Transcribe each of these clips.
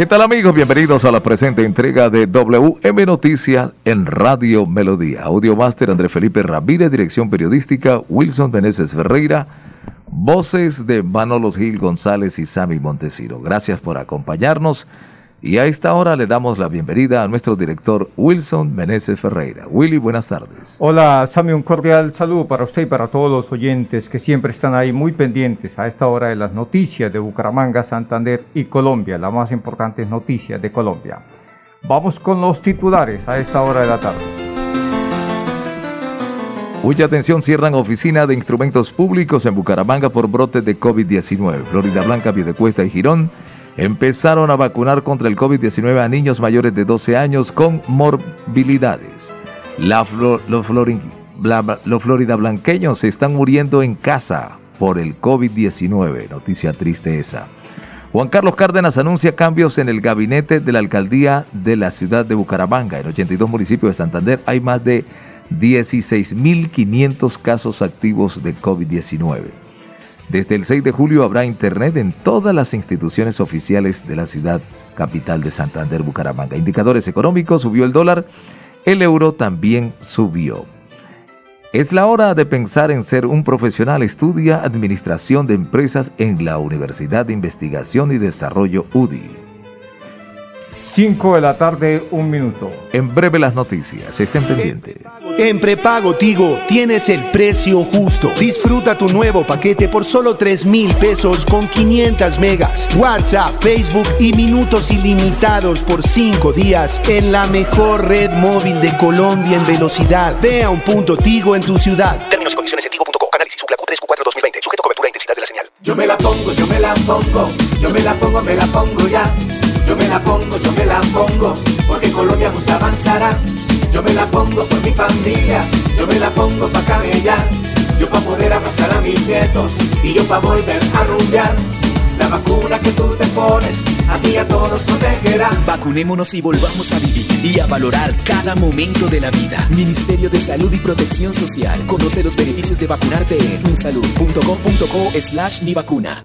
¿Qué tal amigos? Bienvenidos a la presente entrega de WM Noticias en Radio Melodía. Audio Master André Felipe Ramírez, dirección periodística Wilson Meneses Ferreira, voces de Manolos Gil González y Sammy Montesiro. Gracias por acompañarnos. Y a esta hora le damos la bienvenida a nuestro director Wilson Meneses Ferreira. Willy, buenas tardes. Hola, Sammy, un cordial saludo para usted y para todos los oyentes que siempre están ahí muy pendientes a esta hora de las noticias de Bucaramanga, Santander y Colombia, las más importantes noticias de Colombia. Vamos con los titulares a esta hora de la tarde. Mucha atención, cierran oficina de instrumentos públicos en Bucaramanga por brote de COVID-19. Florida Blanca, Piedecuesta y Girón empezaron a vacunar contra el COVID-19 a niños mayores de 12 años con morbilidades. los, Florida blanqueños se están muriendo en casa por el COVID-19. Noticia triste esa. Juan Carlos Cárdenas anuncia cambios en el gabinete de la alcaldía de la ciudad de Bucaramanga. En 82 municipios de Santander hay más de 16.500 casos activos de COVID-19. Desde el 6 de julio habrá internet en todas las instituciones oficiales de la ciudad capital de Santander, Bucaramanga. Indicadores económicos, subió el dólar, el euro también subió. Es la hora de pensar en ser un profesional. Estudia Administración de Empresas en la Universidad de Investigación y Desarrollo UDI. 5 de la tarde, un minuto. En breve las noticias, estén pendientes. En prepago Tigo tienes el precio justo. Disfruta tu nuevo paquete por solo 3 mil pesos con 500 megas, WhatsApp, Facebook y minutos ilimitados por 5 días en la mejor red móvil de Colombia en velocidad. Ve a un punto Tigo en tu ciudad. Términos y condiciones en tigo.com. Análisis Q3 Q4 2020. Sujeto cobertura e intensidad de la señal. Yo me la pongo, yo me la pongo. Yo me la pongo, me la pongo ya. Yo me la pongo, yo me la pongo, porque Colombia justo avanzará. Yo me la pongo por mi familia, yo me la pongo pa' camellar. Yo pa' poder abrazar a mis nietos y yo pa' volver a rumbear. La vacuna que tú te pones, a ti a todos protegerá. Vacunémonos y volvamos a vivir y a valorar cada momento de la vida. Ministerio de Salud y Protección Social. Conoce los beneficios de vacunarte en unsalud.com.co slash mi vacuna.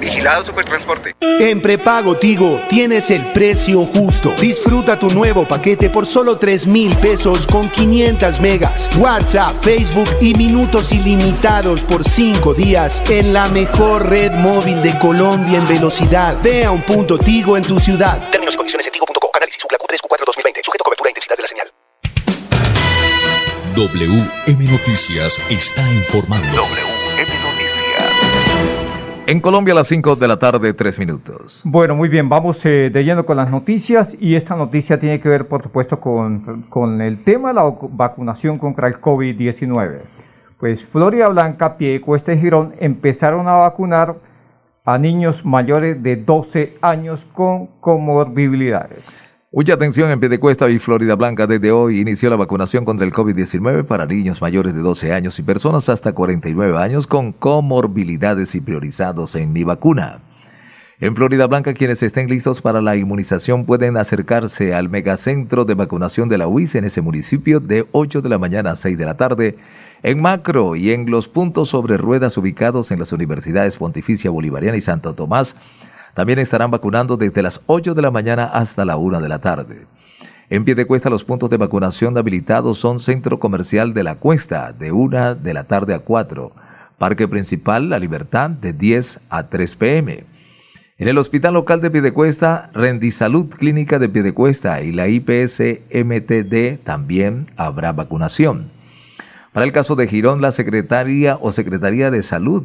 Vigilado Supertransporte. En prepago Tigo tienes el precio justo. Disfruta tu nuevo paquete por solo 3 mil pesos con 500 megas, WhatsApp, Facebook y minutos ilimitados por 5 días en la mejor red móvil de Colombia en velocidad. Ve a un punto Tigo en tu ciudad. Términos y condiciones en tigo.com. Análisis Q3 Q4 2020. Sujeto cobertura e intensidad de la señal. WM Noticias está informando. En Colombia a las 5 de la tarde, 3 minutos. Bueno, muy bien, vamos eh, de lleno con las noticias y esta noticia tiene que ver, por supuesto, con, con el tema de la vacunación contra el COVID-19. Pues Florida Blanca, Piedecuesta y Girón empezaron a vacunar a niños mayores de 12 años con comorbilidades. Mucha atención en Piedecuesta y Florida Blanca. Desde hoy inició la vacunación contra el COVID-19 para niños mayores de 12 años y personas hasta 49 años con comorbilidades y priorizados en mi vacuna. En Florida Blanca, quienes estén listos para la inmunización pueden acercarse al megacentro de vacunación de la UIS en ese municipio de 8 de la mañana a 6 de la tarde. En Macro y en los puntos sobre ruedas ubicados en las universidades Pontificia Bolivariana y Santo Tomás, también estarán vacunando desde las 8 de la mañana hasta la 1 de la tarde. En pie de cuesta los puntos de vacunación habilitados son Centro Comercial de la Cuesta de 1 de la tarde a 4, Parque Principal La Libertad de 10 a 3 pm. En el Hospital Local de Piedecuesta, Rendisalud Clínica de Piedecuesta y la IPS MTD también habrá vacunación. Para el caso de Girón, la Secretaría o Secretaría de Salud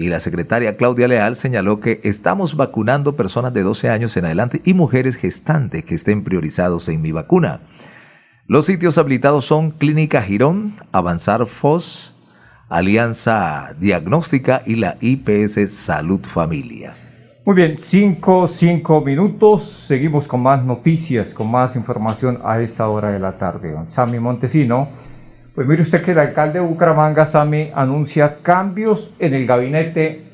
y la secretaria Claudia Leal señaló que estamos vacunando personas de 12 años en adelante y mujeres gestantes que estén priorizados en mi vacuna. Los sitios habilitados son Clínica Girón, Avanzar FOS, Alianza Diagnóstica y la IPS Salud Familia. Muy bien, cinco, cinco minutos. Seguimos con más noticias, con más información a esta hora de la tarde. Sammy Montesino. Pues mire usted que el alcalde de Bucaramanga, Sami, anuncia cambios en el gabinete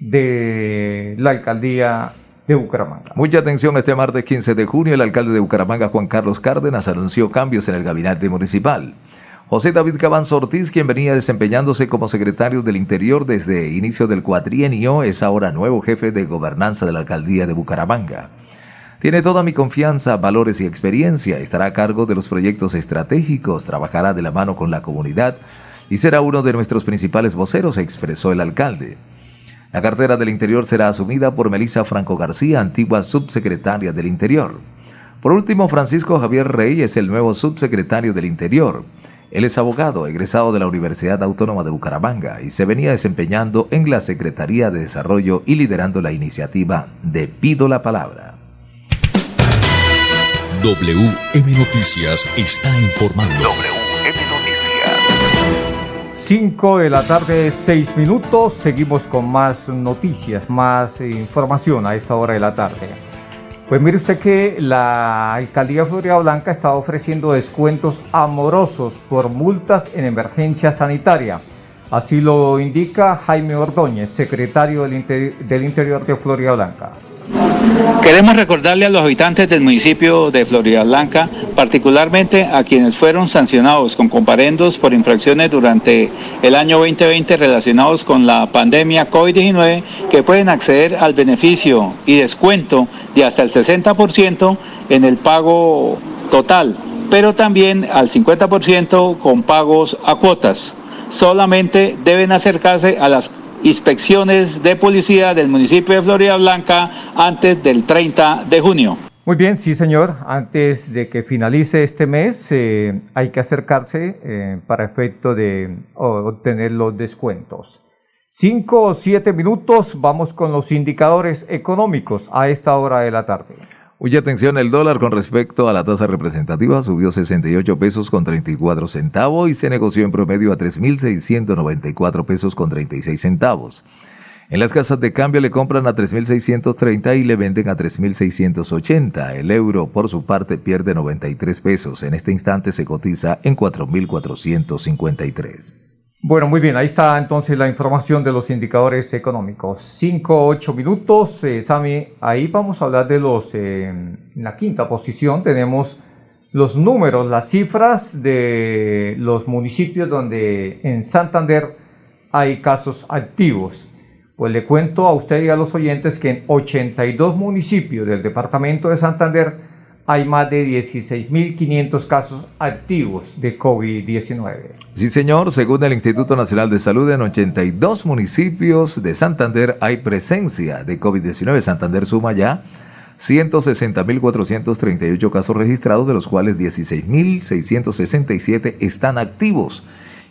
de la alcaldía de Bucaramanga. Mucha atención, este martes 15 de junio el alcalde de Bucaramanga, Juan Carlos Cárdenas, anunció cambios en el gabinete municipal. José David Cabanzo Ortiz, quien venía desempeñándose como secretario del Interior desde inicio del cuatrienio, es ahora nuevo jefe de gobernanza de la alcaldía de Bucaramanga. Tiene toda mi confianza, valores y experiencia, estará a cargo de los proyectos estratégicos, trabajará de la mano con la comunidad y será uno de nuestros principales voceros, expresó el alcalde. La cartera del Interior será asumida por Melisa Franco García, antigua subsecretaria del Interior. Por último, Francisco Javier Rey es el nuevo subsecretario del Interior. Él es abogado, egresado de la Universidad Autónoma de Bucaramanga y se venía desempeñando en la Secretaría de Desarrollo y liderando la iniciativa de Pido la Palabra. WM Noticias está informando. WM Noticias. 5 de la tarde, 6 minutos. Seguimos con más noticias, más información a esta hora de la tarde. Pues mire usted que la alcaldía de Florida Blanca está ofreciendo descuentos amorosos por multas en emergencia sanitaria. Así lo indica Jaime Ordóñez, secretario del, del Interior de Florida Blanca. Queremos recordarle a los habitantes del municipio de Florida Blanca, particularmente a quienes fueron sancionados con comparendos por infracciones durante el año 2020 relacionados con la pandemia COVID-19, que pueden acceder al beneficio y descuento de hasta el 60% en el pago total, pero también al 50% con pagos a cuotas. Solamente deben acercarse a las inspecciones de policía del municipio de Florida Blanca antes del 30 de junio. Muy bien, sí señor. Antes de que finalice este mes eh, hay que acercarse eh, para efecto de obtener los descuentos. Cinco o siete minutos, vamos con los indicadores económicos a esta hora de la tarde. Mucha atención, el dólar con respecto a la tasa representativa subió 68 pesos con 34 centavos y se negoció en promedio a 3.694 pesos con 36 centavos. En las casas de cambio le compran a 3.630 y le venden a 3.680. El euro, por su parte, pierde 93 pesos. En este instante se cotiza en 4.453. Bueno, muy bien, ahí está entonces la información de los indicadores económicos. 5, 8 minutos, eh, Sami, ahí vamos a hablar de los, eh, en la quinta posición tenemos los números, las cifras de los municipios donde en Santander hay casos activos. Pues le cuento a usted y a los oyentes que en 82 municipios del departamento de Santander hay más de 16.500 casos activos de COVID-19. Sí, señor. Según el Instituto Nacional de Salud, en 82 municipios de Santander hay presencia de COVID-19. Santander suma ya 160.438 casos registrados, de los cuales 16.667 están activos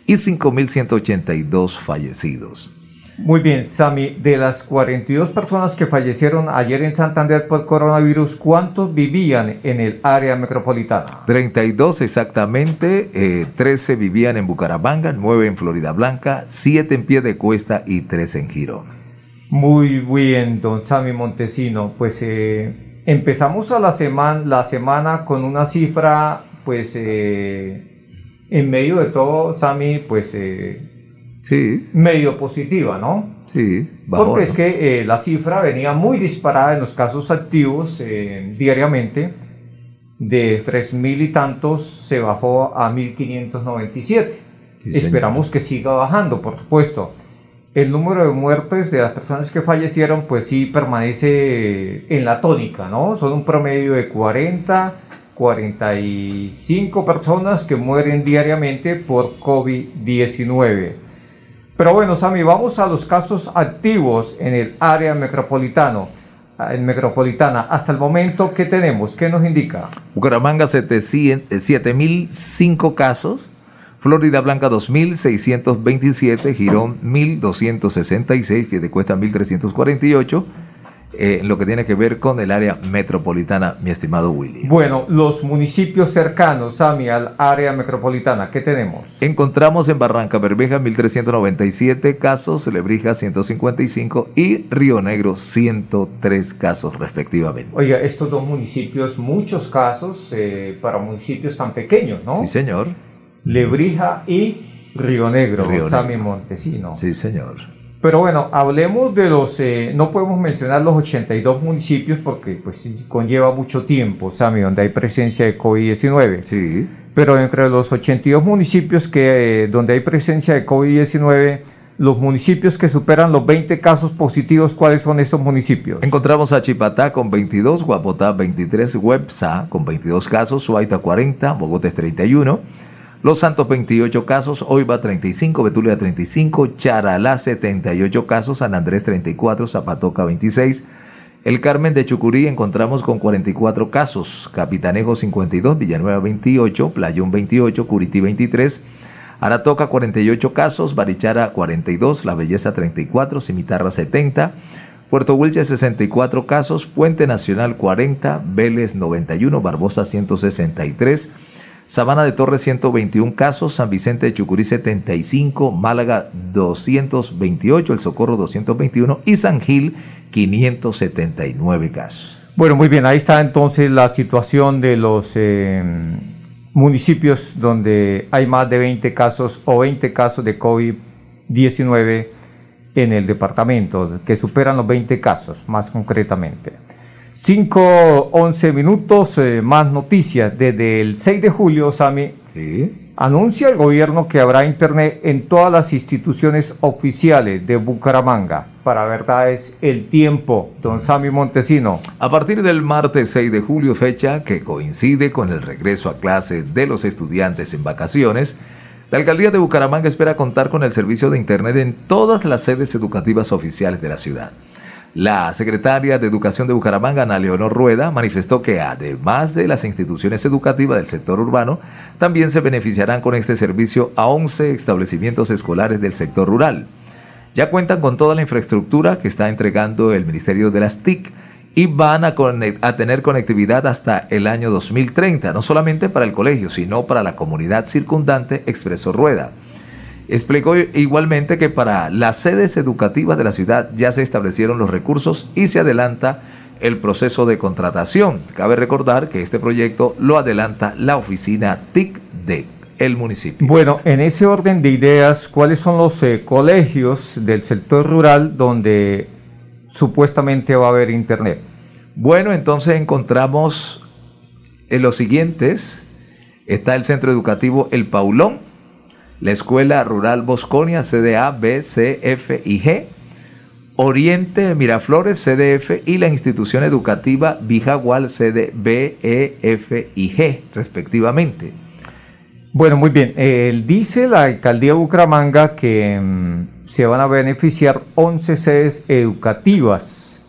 y 5.182 fallecidos. Muy bien, Sami, de las 42 personas que fallecieron ayer en Santander por coronavirus, ¿cuántos vivían en el área metropolitana? 32 exactamente, 13 eh, vivían en Bucaramanga, 9 en Florida Blanca, 7 en Pie de Cuesta y 3 en Girón. Muy bien, don Sami Montesino. Pues eh, empezamos a la, semana, la semana con una cifra, pues eh, en medio de todo, Sami, pues Sí. medio positiva, ¿no? Sí, bajó, Porque es ¿no? que eh, la cifra venía muy disparada en los casos activos eh, diariamente. De 3.000 y tantos se bajó a 1.597. Sí. Esperamos que siga bajando, por supuesto. El número de muertes de las personas que fallecieron, pues sí permanece en la tónica, ¿no? Son un promedio de 40, 45 personas que mueren diariamente por COVID-19. Pero bueno, Sami, vamos a los casos activos en el área metropolitano, en metropolitana. Hasta el momento, ¿qué tenemos? ¿Qué nos indica? Bucaramanga 700, 7005 casos, Florida Blanca 2627, Girón 1266, Piedecuesta 1348, eh, lo que tiene que ver con el área metropolitana, mi estimado Willy. Bueno, los municipios cercanos, Sami, al área metropolitana, ¿qué tenemos? Encontramos en Barranca Bermeja 1397 casos, Lebrija 155 y Río Negro 103 casos respectivamente. Oiga, estos dos municipios, muchos casos eh, para municipios tan pequeños, ¿no? Sí, señor. Lebrija y Río Negro, Río Sami Negro. Montesino. Sí, señor. Pero bueno, hablemos de los, eh, no podemos mencionar los 82 municipios porque pues conlleva mucho tiempo, Sami, donde hay presencia de COVID-19. Sí. Pero entre los 82 municipios que, eh, donde hay presencia de COVID-19, los municipios que superan los 20 casos positivos, ¿cuáles son esos municipios? Encontramos a Chipatá con 22, Guapotá 23, Websa con 22 casos, Suaita 40, Bogotá 31, Los Santos 28 casos, Oiva 35, Betulia 35, Charalá 78 casos, San Andrés 34, Zapatoca 26, El Carmen de Chucurí encontramos con 44 casos, Capitanejo 52, Villanueva 28, Playón 28, Curití 23, Aratoca 48 casos, Barichara 42, La Belleza 34, Cimitarra 70, Puerto Wilche 64 casos, Puente Nacional 40, Vélez 91, Barbosa 163, Sabana de Torres 121 casos, San Vicente de Chucurí 75, Málaga 228, El Socorro 221 y San Gil 579 casos. Bueno, muy bien, ahí está entonces la situación de los eh, municipios donde hay más de 20 casos o 20 casos de COVID-19 en el departamento, que superan los 20 casos, más concretamente. 5, 11 minutos, eh, más noticias. Desde el 6 de julio, Sami, Sí. anuncia el gobierno que habrá internet en todas las instituciones oficiales de Bucaramanga. Para verdad es el tiempo, don Sami Montesino. A partir del martes 6 de julio, fecha que coincide con el regreso a clases de los estudiantes en vacaciones, la alcaldía de Bucaramanga espera contar con el servicio de Internet en todas las sedes educativas oficiales de la ciudad. La secretaria de Educación de Bucaramanga, Ana Leonor Rueda, manifestó que además de las instituciones educativas del sector urbano, también se beneficiarán con este servicio a 11 establecimientos escolares del sector rural. Ya cuentan con toda la infraestructura que está entregando el Ministerio de las TIC y van a, a tener conectividad hasta el año 2030, no solamente para el colegio, sino para la comunidad circundante, expresó Rueda. Explicó igualmente que para las sedes educativas de la ciudad ya se establecieron los recursos y se adelanta el proceso de contratación. Cabe recordar que este proyecto lo adelanta la oficina TIC de el municipio. Bueno, en ese orden de ideas, ¿cuáles son los eh, colegios del sector rural donde supuestamente va a haber internet? Bueno, entonces encontramos en los siguientes. Está el Centro Educativo El Paulón, la Escuela Rural Bosconia, CDA, B, C, F y G, Oriente Miraflores, CDF, y la institución educativa Bijagual, CD, B, E, F y G, respectivamente. Bueno, muy bien. Eh, dice la alcaldía de Bucaramanga que mm, se van a beneficiar 11 sedes educativas.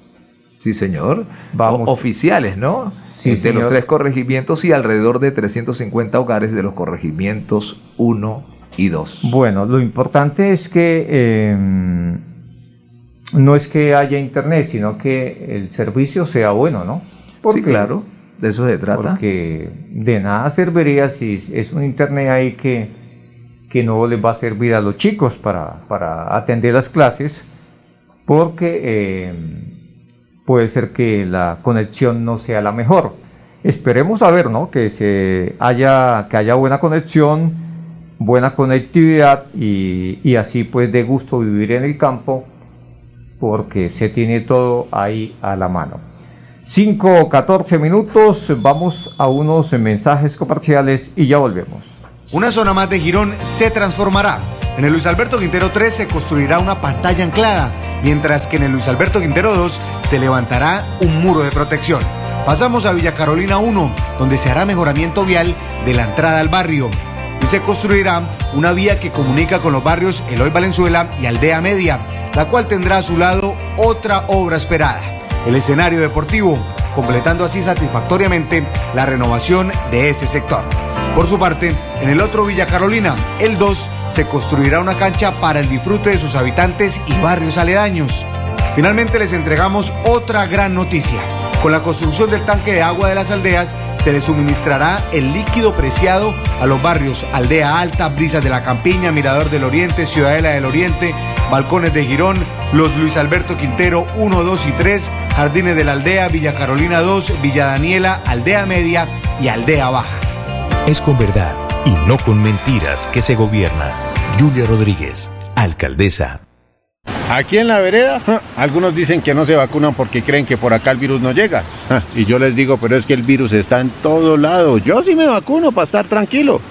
Sí, señor. Vamos. O- oficiales, ¿no? Sí, de los tres corregimientos y alrededor de 350 hogares de los corregimientos 1 y 2. Bueno, lo importante es que eh, no es que haya internet, sino que el servicio sea bueno, ¿no? Sí, claro, de eso se trata. Porque de nada serviría si es un internet ahí que, que no les va a servir a los chicos para, para atender las clases, porque eh, puede ser que la conexión no sea la mejor. Esperemos a ver, ¿no? Que se haya, que haya buena conexión buena conectividad y, y así pues de gusto vivir en el campo porque se tiene todo ahí a la mano. 5 o 14 minutos, vamos a unos mensajes comerciales y ya volvemos. Una zona más de Girón se transformará. En el Luis Alberto Quintero 3 se construirá una pantalla anclada, mientras que en el Luis Alberto Quintero 2 se levantará un muro de protección. Pasamos a Villa Carolina 1, donde se hará mejoramiento vial de la entrada al barrio. Y se construirá una vía que comunica con los barrios Eloy Valenzuela y Aldea Media, la cual tendrá a su lado otra obra esperada, el escenario deportivo, completando así satisfactoriamente la renovación de ese sector. Por su parte, en el otro Villa Carolina, el 2, se construirá una cancha para el disfrute de sus habitantes y barrios aledaños. Finalmente les entregamos otra gran noticia. Con la construcción del tanque de agua de las aldeas, se le suministrará el líquido preciado a los barrios Aldea Alta, Brisas de la Campiña, Mirador del Oriente, Ciudadela del Oriente, Balcones de Girón, Los Luis Alberto Quintero 1, 2 y 3, Jardines de la Aldea, Villa Carolina 2, Villa Daniela, Aldea Media y Aldea Baja. Es con verdad y no con mentiras que se gobierna. Julia Rodríguez, alcaldesa. Aquí en la vereda, algunos dicen que no se vacunan porque creen que por acá el virus no llega. Y yo les digo, pero es que el virus está en todo lado. Yo sí me vacuno para estar tranquilo.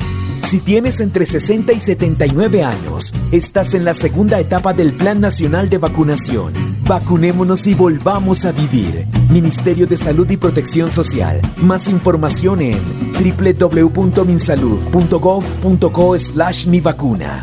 Si tienes entre 60 y 79 años, estás en la segunda etapa del Plan Nacional de Vacunación. Vacunémonos y volvamos a vivir. Ministerio de Salud y Protección Social. Más información en www.minsalud.gov.co slash mi vacuna.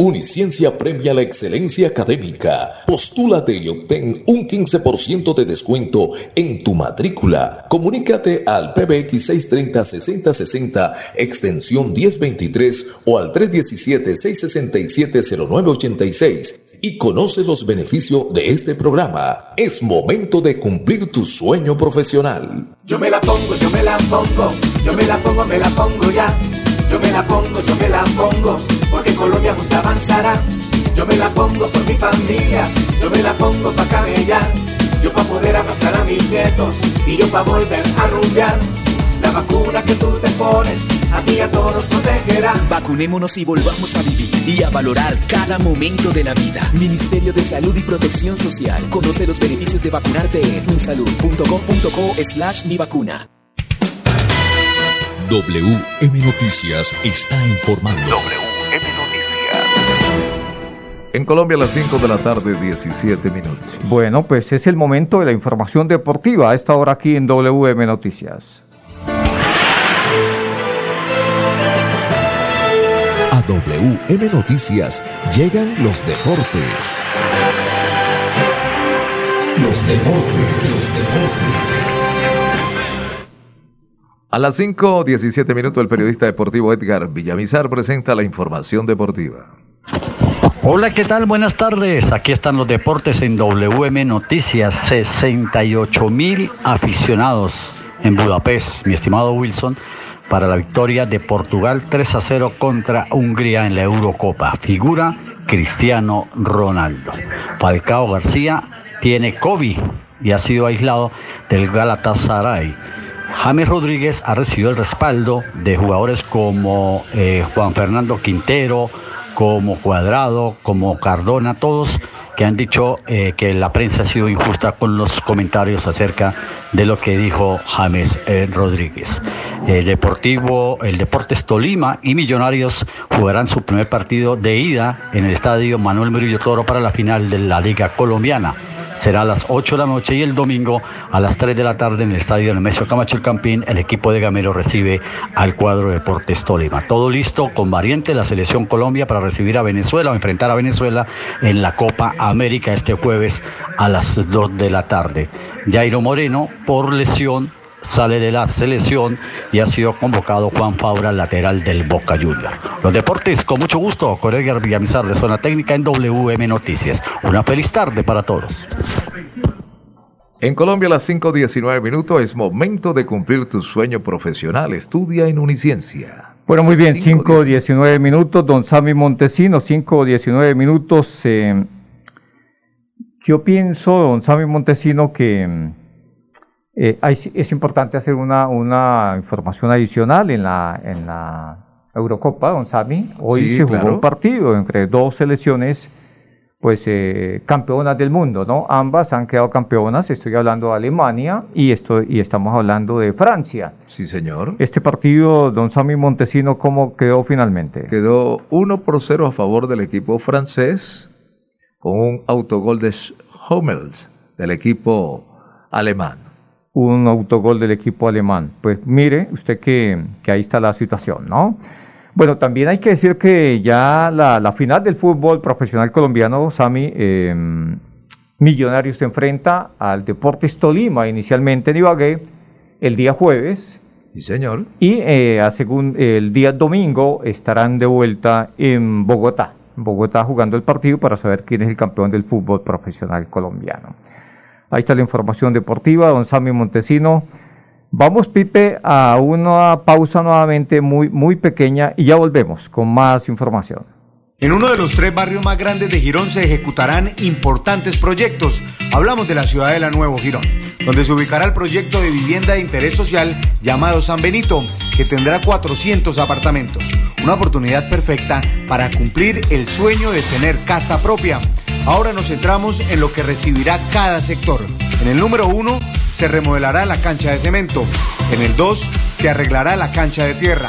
Uniciencia premia la excelencia académica. Postúlate y obtén un 15% de descuento en tu matrícula. Comunícate al PBX 630-6060, extensión 1023 o al 317-667-0986 y conoce los beneficios de este programa. Es momento de cumplir tu sueño profesional. Yo me la pongo, yo me la pongo, yo me la pongo, me la pongo ya. Yo me la pongo, yo me la pongo, porque Colombia junto avanzará. Yo me la pongo por mi familia, yo me la pongo pa' camellar. Yo pa' poder abrazar a mis nietos y yo pa' volver a rumbear. La vacuna que tú te pones, a ti a todos protegerá. Vacunémonos y volvamos a vivir y a valorar cada momento de la vida. Ministerio de Salud y Protección Social. Conoce los beneficios de vacunarte en unsalud.com.co slash mi vacuna. WM Noticias está informando. WM En Colombia a las 5 de la tarde, 17 minutos. Bueno, pues es el momento de la información deportiva a esta hora aquí en WM Noticias. A WM Noticias llegan los deportes. Los deportes, los deportes. A las 5, 17 minutos, el periodista deportivo Edgar Villamizar presenta la información deportiva. Hola, ¿qué tal? Buenas tardes. Aquí están los deportes en WM Noticias. 68 mil aficionados en Budapest, mi estimado Wilson, para la victoria de Portugal 3 a 0 contra Hungría en la Eurocopa. Figura Cristiano Ronaldo. Falcao García tiene COVID y ha sido aislado del Galatasaray. James Rodríguez ha recibido el respaldo de jugadores como eh, Juan Fernando Quintero, como Cuadrado, como Cardona, todos que han dicho eh, que la prensa ha sido injusta con los comentarios acerca de lo que dijo James eh, Rodríguez. El Deportivo, el Deportes Tolima y Millonarios jugarán su primer partido de ida en el estadio Manuel Murillo Toro para la final de la Liga Colombiana será a las 8 de la noche y el domingo a las 3 de la tarde en el estadio Nemesio Camacho el Campín, el equipo de Gamero recibe al cuadro Deportes Tolima. Todo listo con variante la selección Colombia para recibir a Venezuela o enfrentar a Venezuela en la Copa América este jueves a las 2 de la tarde. Jairo Moreno, por lesión, sale de la selección y ha sido convocado Juan Fabra, lateral del Boca Junior. Los deportes, con mucho gusto, con Edgar Villamizar de Zona Técnica en WM Noticias. Una feliz tarde para todos. En Colombia a las 5.19 minutos es momento de cumplir tu sueño profesional. Estudia en Uniciencia. Bueno, muy bien, 5.19 minutos, don Sammy Montesino, 5.19 minutos. Eh, yo pienso, don Sammy Montesino, que eh, es importante hacer una, una información adicional en la, en la Eurocopa, don Sammy. Hoy se jugó un partido entre dos selecciones pues eh, campeonas del mundo, ¿no? Ambas han quedado campeonas, estoy hablando de Alemania y, estoy, y estamos hablando de Francia. Sí, señor. Este partido, don Sammy Montesino, ¿cómo quedó finalmente? Quedó 1 por 0 a favor del equipo francés con un autogol de Hummels del equipo alemán. Un autogol del equipo alemán. Pues mire usted que, que ahí está la situación, ¿no? Bueno, también hay que decir que ya la, final del fútbol profesional colombiano, Sami, em, Millonarios se enfrenta al Deportes Tolima, inicialmente en Ibagué, el día jueves. Sí, señor. Y eh, a según el día domingo estarán de vuelta en Bogotá. Bogotá jugando el partido para saber quién es el campeón del fútbol profesional colombiano. Ahí está la información deportiva, don Sami Montesino. Vamos, Pipe, a una pausa nuevamente muy, muy pequeña y ya volvemos con más información. En uno de los tres barrios más grandes de Girón se ejecutarán importantes proyectos. Hablamos de la ciudad de la Nuevo Girón, donde se ubicará el proyecto de vivienda de interés social llamado San Benito, que tendrá 400 apartamentos. Una oportunidad perfecta para cumplir el sueño de tener casa propia. Ahora nos centramos en lo que recibirá cada sector. En el número uno se remodelará la cancha de cemento. En el 2 se arreglará la cancha de tierra.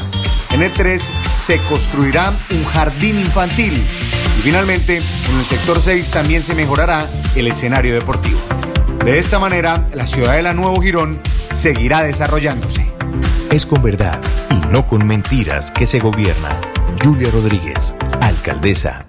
En el 3 se construirá un jardín infantil. Y finalmente, en el sector 6 también se mejorará el escenario deportivo. De esta manera, la ciudad de la Nuevo Girón seguirá desarrollándose. Es con verdad y no con mentiras que se gobierna. Julia Rodríguez, alcaldesa.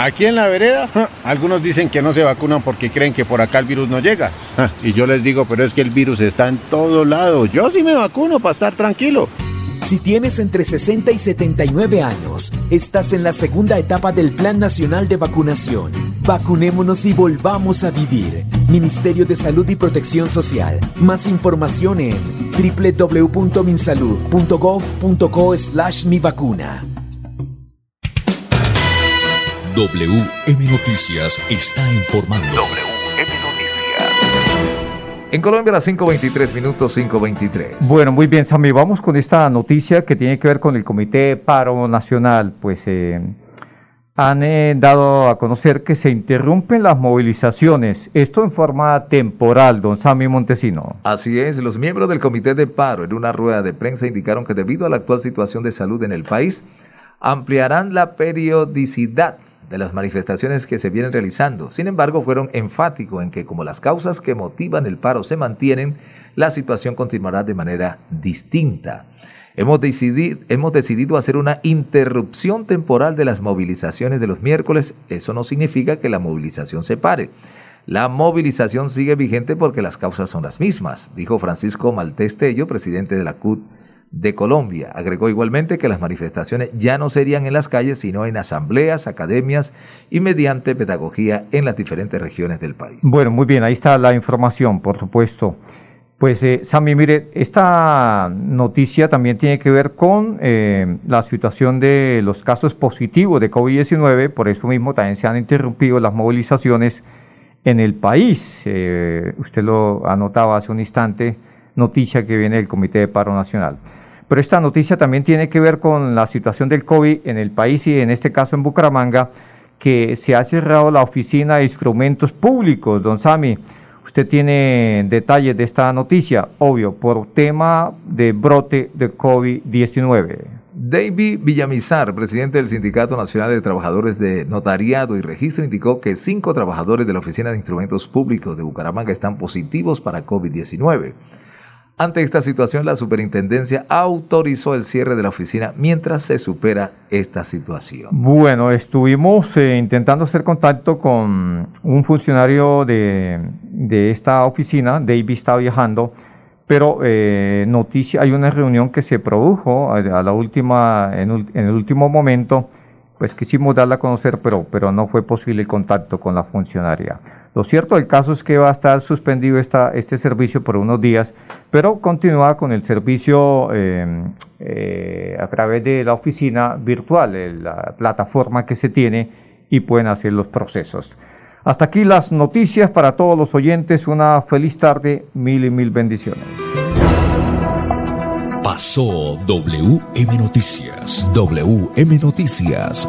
Aquí en la vereda, algunos dicen que no se vacunan porque creen que por acá el virus no llega. Y yo les digo, pero es que el virus está en todo lado. Yo sí me vacuno para estar tranquilo. Si tienes entre 60 y 79 años, estás en la segunda etapa del Plan Nacional de Vacunación. Vacunémonos y volvamos a vivir. Ministerio de Salud y Protección Social. Más información en www.minsalud.gov.co slash mi vacuna. WM Noticias está informando. WM Noticias. En Colombia a las 5.23 minutos, 5.23. Bueno, muy bien, Sammy, vamos con esta noticia que tiene que ver con el Comité Paro Nacional. Pues eh, han eh, dado a conocer que se interrumpen las movilizaciones, esto en forma temporal, don Sammy Montesino. Así es, los miembros del Comité de Paro en una rueda de prensa indicaron que debido a la actual situación de salud en el país, ampliarán la periodicidad de las manifestaciones que se vienen realizando. Sin embargo, fueron enfáticos en que como las causas que motivan el paro se mantienen, la situación continuará de manera distinta. Hemos decidido, hacer una interrupción temporal de las movilizaciones de los miércoles. Eso no significa que la movilización se pare. La movilización sigue vigente porque las causas son las mismas, dijo Francisco Maltés Tello, presidente de la CUT de Colombia. Agregó igualmente que las manifestaciones ya no serían en las calles, sino en asambleas, academias y mediante pedagogía en las diferentes regiones del país. Bueno, muy bien, ahí está la información, por supuesto. Pues, eh, Sammy, mire, esta noticia también tiene que ver con eh, la situación de los casos positivos de COVID-19, por eso mismo también se han interrumpido las movilizaciones en el país. Eh, usted lo anotaba hace un instante, noticia que viene del Comité de Paro Nacional. Pero esta noticia también tiene que ver con la situación del COVID en el país y en este caso en Bucaramanga, que se ha cerrado la oficina de instrumentos públicos. Don Sami, usted tiene detalles de esta noticia, obvio, por tema de brote de COVID-19. David Villamizar, presidente del Sindicato Nacional de Trabajadores de Notariado y Registro, indicó que cinco trabajadores de la Oficina de Instrumentos Públicos de Bucaramanga están positivos para COVID-19. Ante esta situación, la superintendencia autorizó el cierre de la oficina mientras se supera esta situación. Bueno, estuvimos eh, intentando hacer contacto con un funcionario de, de esta oficina, David está viajando, pero eh, noticia, hay una reunión que se produjo a, la última, en, el último momento, pues quisimos darla a conocer, pero, pero no fue posible el contacto con la funcionaria. Lo cierto del caso es que va a estar suspendido esta, este servicio por unos días, pero continúa con el servicio eh, eh, a través de la oficina virtual, la plataforma que se tiene y pueden hacer los procesos. Hasta aquí las noticias para todos los oyentes. Una feliz tarde, mil y mil bendiciones. Pasó WM Noticias. WM Noticias.